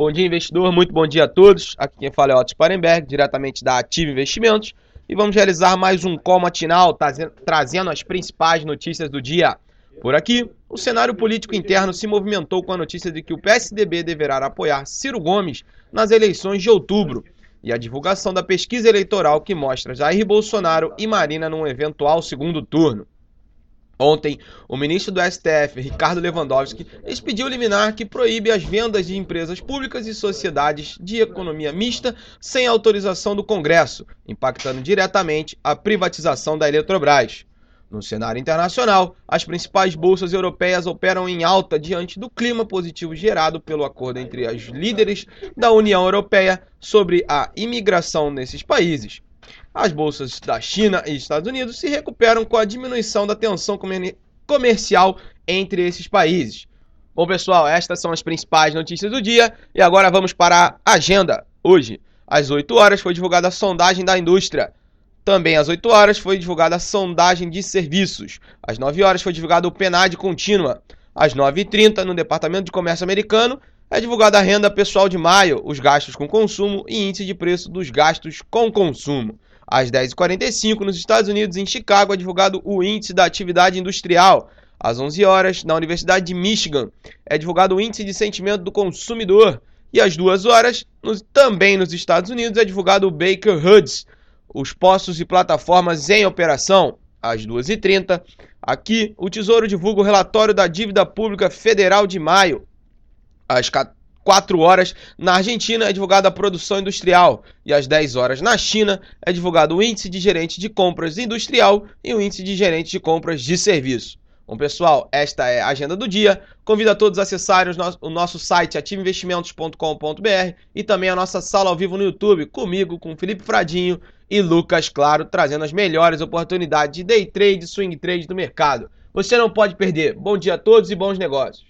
Bom dia, investidor. Muito bom dia a todos. Aqui quem fala é Otto Sparenberg, diretamente da Ativa Investimentos. E vamos realizar mais um call matinal, trazendo as principais notícias do dia. Por aqui, o cenário político interno se movimentou com a notícia de que o PSDB deverá apoiar Ciro Gomes nas eleições de outubro e a divulgação da pesquisa eleitoral que mostra Jair Bolsonaro e Marina num eventual segundo turno. Ontem, o ministro do STF, Ricardo Lewandowski, expediu liminar que proíbe as vendas de empresas públicas e sociedades de economia mista sem autorização do Congresso, impactando diretamente a privatização da Eletrobras. No cenário internacional, as principais bolsas europeias operam em alta diante do clima positivo gerado pelo acordo entre as líderes da União Europeia sobre a imigração nesses países. As bolsas da China e Estados Unidos se recuperam com a diminuição da tensão comercial entre esses países. Bom, pessoal, estas são as principais notícias do dia e agora vamos para a agenda. Hoje, às 8 horas, foi divulgada a sondagem da indústria. Também às 8 horas foi divulgada a sondagem de serviços. Às 9 horas foi divulgado o PNAD contínua. Às 9h30, no Departamento de Comércio Americano, é divulgada a renda pessoal de maio, os gastos com consumo e índice de preço dos gastos com consumo. Às 10h45, nos Estados Unidos, em Chicago, é divulgado o Índice da Atividade Industrial. Às 11 horas, na Universidade de Michigan, é divulgado o Índice de Sentimento do Consumidor. E às 2 horas, nos, também nos Estados Unidos, é divulgado o Baker Hughes, os postos e plataformas em operação. Às 2h30, aqui, o Tesouro divulga o relatório da dívida pública federal de maio. Às 14 4 horas na Argentina é divulgada a produção industrial e às 10 horas na China é divulgado o índice de gerente de compras industrial e o índice de gerente de compras de serviço. Bom, pessoal, esta é a agenda do dia. Convido a todos a acessarem o nosso site ativeinvestimentos.com.br e também a nossa sala ao vivo no YouTube, comigo, com Felipe Fradinho e Lucas Claro, trazendo as melhores oportunidades de day trade e swing trade do mercado. Você não pode perder. Bom dia a todos e bons negócios.